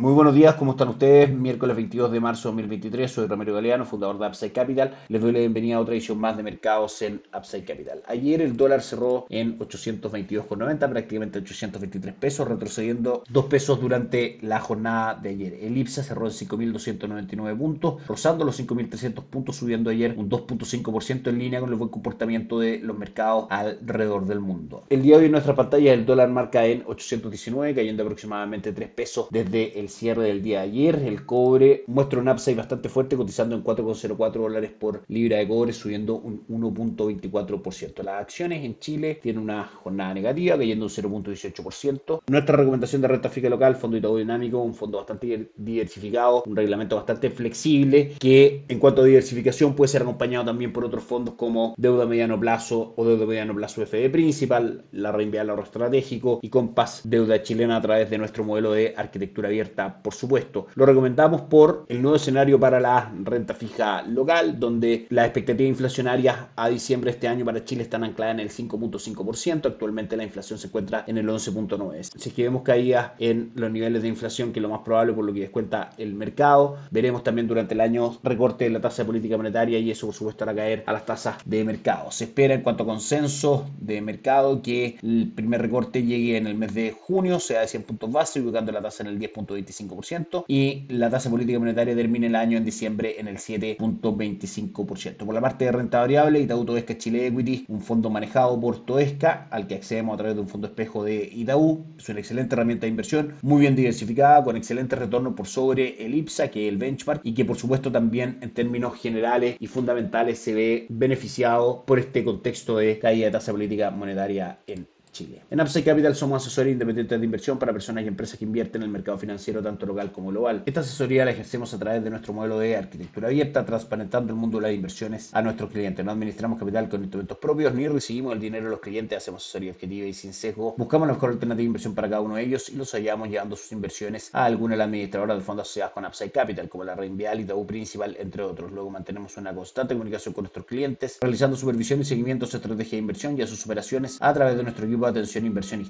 Muy buenos días, ¿cómo están ustedes? Miércoles 22 de marzo de 2023, soy Ramiro Galeano, fundador de Upside Capital. Les doy la bienvenida a otra edición más de mercados en Upside Capital. Ayer el dólar cerró en 822,90, prácticamente 823 pesos, retrocediendo 2 pesos durante la jornada de ayer. El IPSA cerró en 5.299 puntos, rozando los 5.300 puntos, subiendo ayer un 2.5% en línea con el buen comportamiento de los mercados alrededor del mundo. El día de hoy en nuestra pantalla el dólar marca en 819, cayendo aproximadamente 3 pesos desde el cierre del día de ayer. El cobre muestra un upside bastante fuerte, cotizando en 4,04 dólares por libra de cobre, subiendo un 1.24%. Las acciones en Chile tienen una jornada negativa, cayendo un 0.18%. Nuestra recomendación de renta fija local, fondo Itaú Dinámico, un fondo bastante diversificado, un reglamento bastante flexible, que en cuanto a diversificación puede ser acompañado también por otros fondos como deuda mediano plazo o deuda mediano plazo FD principal, la reinvial ahorro estratégico y Compass deuda chilena a través de nuestro modelo de arquitectura abierta por supuesto. Lo recomendamos por el nuevo escenario para la renta fija local, donde las expectativas inflacionarias a diciembre de este año para Chile están ancladas en el 5.5%. Actualmente la inflación se encuentra en el 11.9%. Si es que vemos caídas en los niveles de inflación, que es lo más probable por lo que descuenta el mercado, veremos también durante el año recorte de la tasa de política monetaria y eso por supuesto hará caer a las tasas de mercado. Se espera en cuanto a consenso de mercado que el primer recorte llegue en el mes de junio, sea de 100 puntos base, ubicando la tasa en el 10.25 y la tasa política monetaria termina el año en diciembre en el 7.25%. Por la parte de renta variable, Itaú Toesca Chile Equity, un fondo manejado por Toesca, al que accedemos a través de un fondo espejo de Itaú. Es una excelente herramienta de inversión, muy bien diversificada, con excelente retorno por sobre el IPSA, que es el benchmark, y que por supuesto también en términos generales y fundamentales se ve beneficiado por este contexto de caída de tasa política monetaria en Chile. En Upside Capital somos asesores independientes de inversión para personas y empresas que invierten en el mercado financiero tanto local como global. Esta asesoría la ejercemos a través de nuestro modelo de arquitectura abierta, transparentando el mundo de las inversiones a nuestros clientes. No administramos capital con instrumentos propios ni recibimos el dinero de los clientes, hacemos asesoría objetiva y sin sesgo. Buscamos la mejor alternativa de inversión para cada uno de ellos y los hallamos llevando sus inversiones a alguna de las administradoras de fondos asociadas con Upside Capital, como la Reinvial y Itaú Principal, entre otros. Luego mantenemos una constante comunicación con nuestros clientes, realizando supervisión y seguimiento a su estrategia de inversión y a sus operaciones a través de nuestro equipo atención inversión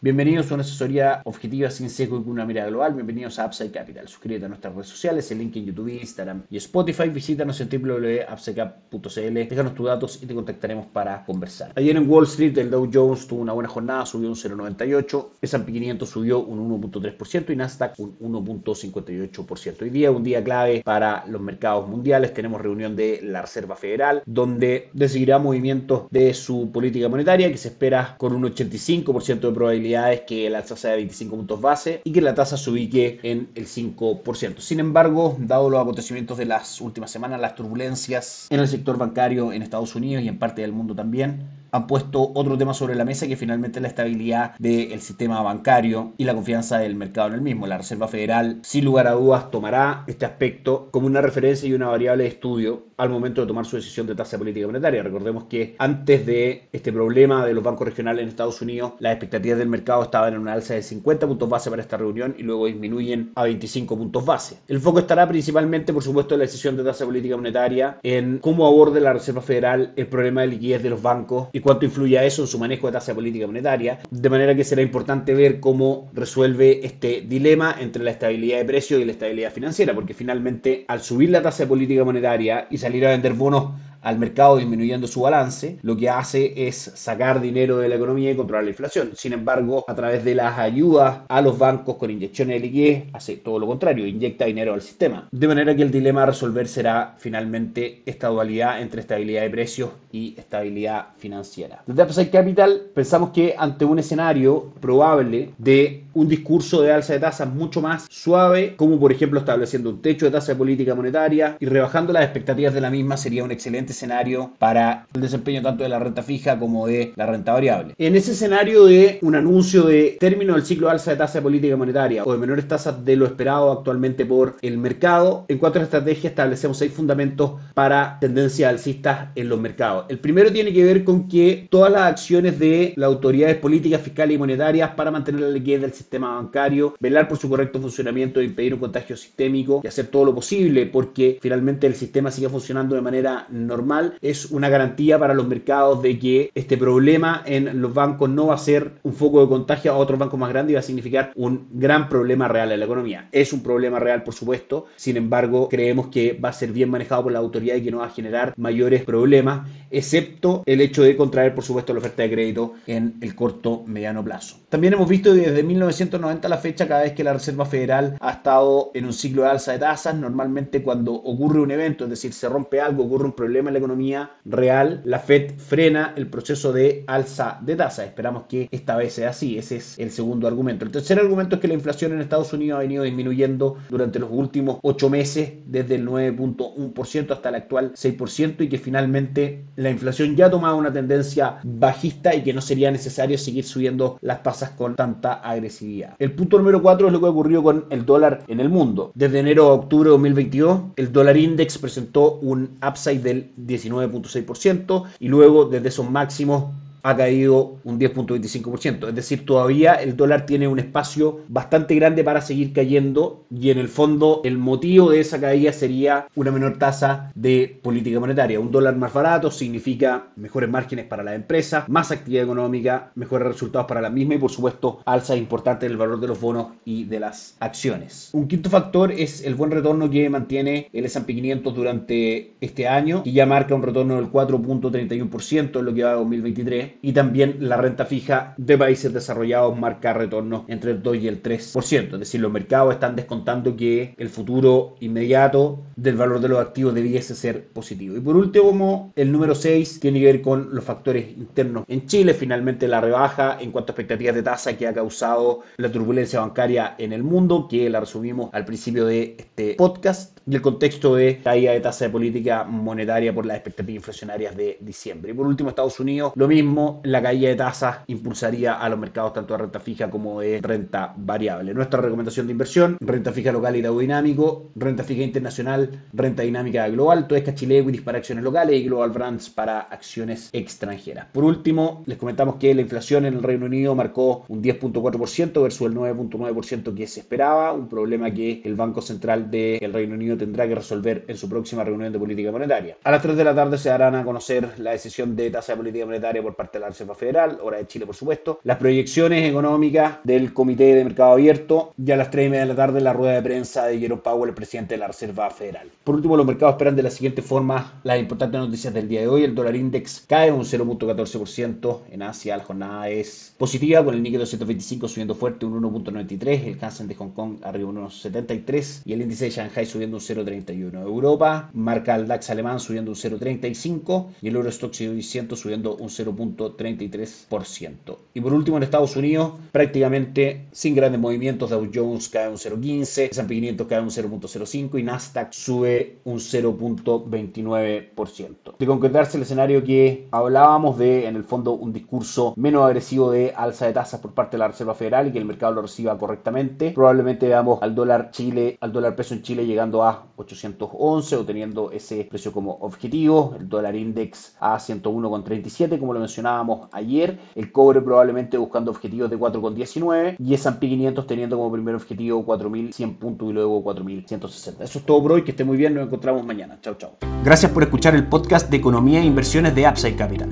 Bienvenidos a una asesoría objetiva sin sesgo y con una mirada global. Bienvenidos a Upside Capital. Suscríbete a nuestras redes sociales, el link en YouTube, Instagram y Spotify. Visítanos en www.upsidecap.cl. Déjanos tus datos y te contactaremos para conversar. Ayer en Wall Street el Dow Jones tuvo una buena jornada, subió un 0.98. S&P 500 subió un 1.3% y Nasdaq un 1.58%. Hoy día un día clave para los mercados mundiales. Tenemos reunión de la Reserva Federal donde decidirá movimientos de su política monetaria que se espera con un 85% de probabilidades que la tasa sea de 25 puntos base y que la tasa se ubique en el 5%. Sin embargo, dado los acontecimientos de las últimas semanas, las turbulencias en el sector bancario en Estados Unidos y en parte del mundo también, han puesto otro tema sobre la mesa que finalmente es la estabilidad del sistema bancario y la confianza del mercado en el mismo. La Reserva Federal, sin lugar a dudas, tomará este aspecto como una referencia y una variable de estudio al momento de tomar su decisión de tasa política monetaria. Recordemos que antes de este problema de los bancos regionales en Estados Unidos, las expectativas del mercado estaban en una alza de 50 puntos base para esta reunión y luego disminuyen a 25 puntos base. El foco estará principalmente, por supuesto, en la decisión de tasa política monetaria, en cómo aborde la Reserva Federal el problema de liquidez de los bancos y cuánto influye eso en su manejo de tasa política monetaria. De manera que será importante ver cómo resuelve este dilema entre la estabilidad de precios y la estabilidad financiera, porque finalmente al subir la tasa de política monetaria y salir a vender bonos al mercado disminuyendo su balance, lo que hace es sacar dinero de la economía y controlar la inflación. Sin embargo, a través de las ayudas a los bancos con inyecciones de liquidez, hace todo lo contrario, inyecta dinero al sistema. De manera que el dilema a resolver será finalmente esta dualidad entre estabilidad de precios y estabilidad financiera. Desde Upside Capital pensamos que ante un escenario probable de un discurso de alza de tasas mucho más suave, como por ejemplo estableciendo un techo de tasa de política monetaria y rebajando las expectativas de la misma, sería un excelente escenario para el desempeño tanto de la renta fija como de la renta variable. En ese escenario de un anuncio de término del ciclo de alza de tasa de política monetaria o de menores tasas de lo esperado actualmente por el mercado, en cuanto a la estrategia establecemos seis fundamentos para tendencias alcistas en los mercados. El primero tiene que ver con que todas las acciones de las autoridades políticas, fiscales y monetarias para mantener la liquidez del sistema bancario, velar por su correcto funcionamiento, impedir un contagio sistémico y hacer todo lo posible porque finalmente el sistema siga funcionando de manera normal, es una garantía para los mercados de que este problema en los bancos no va a ser un foco de contagio a otros bancos más grandes y va a significar un gran problema real en la economía. Es un problema real, por supuesto, sin embargo, creemos que va a ser bien manejado por la autoridad y que no va a generar mayores problemas, excepto el hecho de contraer, por supuesto, la oferta de crédito en el corto mediano plazo. También hemos visto desde 1990 a la fecha, cada vez que la Reserva Federal ha estado en un ciclo de alza de tasas, normalmente cuando ocurre un evento, es decir, se rompe algo, ocurre un problema en la economía real, la Fed frena el proceso de alza de tasas. Esperamos que esta vez sea así. Ese es el segundo argumento. El tercer argumento es que la inflación en Estados Unidos ha venido disminuyendo durante los últimos ocho meses, desde el 9.1% hasta el actual 6%, y que finalmente la inflación ya ha tomado una tendencia bajista y que no sería necesario seguir subiendo las tasas con tanta agresividad. El punto número 4 es lo que ha ocurrido con el dólar en el mundo. Desde enero a octubre de 2022, el dólar index presentó un upside del 19.6% y luego desde esos máximos ha caído un 10.25%. Es decir, todavía el dólar tiene un espacio bastante grande para seguir cayendo y en el fondo el motivo de esa caída sería una menor tasa de política monetaria. Un dólar más barato significa mejores márgenes para la empresa, más actividad económica, mejores resultados para la misma y por supuesto alza importante en el valor de los bonos y de las acciones. Un quinto factor es el buen retorno que mantiene el S&P 500 durante este año y ya marca un retorno del 4.31% en lo que va a 2023 y también la renta fija de países desarrollados marca retornos entre el 2 y el 3%. Es decir, los mercados están descontando que el futuro inmediato del valor de los activos debiese ser positivo. Y por último, el número 6 tiene que ver con los factores internos en Chile. Finalmente, la rebaja en cuanto a expectativas de tasa que ha causado la turbulencia bancaria en el mundo, que la resumimos al principio de este podcast, y el contexto de caída de tasa de política monetaria por las expectativas inflacionarias de diciembre. Y por último, Estados Unidos, lo mismo la caída de tasas impulsaría a los mercados tanto de renta fija como de renta variable. Nuestra recomendación de inversión, renta fija local y dinámico, renta fija internacional, renta dinámica global, Toesca Chile Equities para acciones locales y Global Brands para acciones extranjeras. Por último, les comentamos que la inflación en el Reino Unido marcó un 10.4% versus el 9.9% que se esperaba, un problema que el Banco Central del Reino Unido tendrá que resolver en su próxima reunión de política monetaria. A las 3 de la tarde se darán a conocer la decisión de tasa de política monetaria por parte de la Reserva Federal, hora de Chile por supuesto, las proyecciones económicas del Comité de Mercado Abierto y a las 3 y media de la tarde la rueda de prensa de Jerome Powell, el presidente de la Reserva Federal. Por último, los mercados esperan de la siguiente forma las importantes noticias del día de hoy. El dólar index cae un 0.14%, en Asia la jornada es positiva con el Nikkei 225 subiendo fuerte un 1.93, el Hansen de Hong Kong arriba un 1.73 y el índice de Shanghai subiendo un 0.31. Europa marca el DAX alemán subiendo un 0.35 y el Eurostock 600 subiendo un 0. 33%. Y por último, en Estados Unidos, prácticamente sin grandes movimientos, Dow Jones cae un 0.15, S&P 500 cae un 0.05 y Nasdaq sube un 0.29%. De concretarse el escenario que hablábamos de, en el fondo, un discurso menos agresivo de alza de tasas por parte de la Reserva Federal y que el mercado lo reciba correctamente, probablemente veamos al dólar Chile, al dólar peso en Chile llegando a 811 o teniendo ese precio como objetivo, el dólar index a 101,37 como lo mencionaba ayer, el cobre probablemente buscando objetivos de 4,19 y S&P 500 teniendo como primer objetivo 4.100 puntos y luego 4.160. Eso es todo por hoy, que esté muy bien, nos encontramos mañana. Chao, chao. Gracias por escuchar el podcast de Economía e Inversiones de Upside Capital.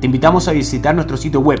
Te invitamos a visitar nuestro sitio web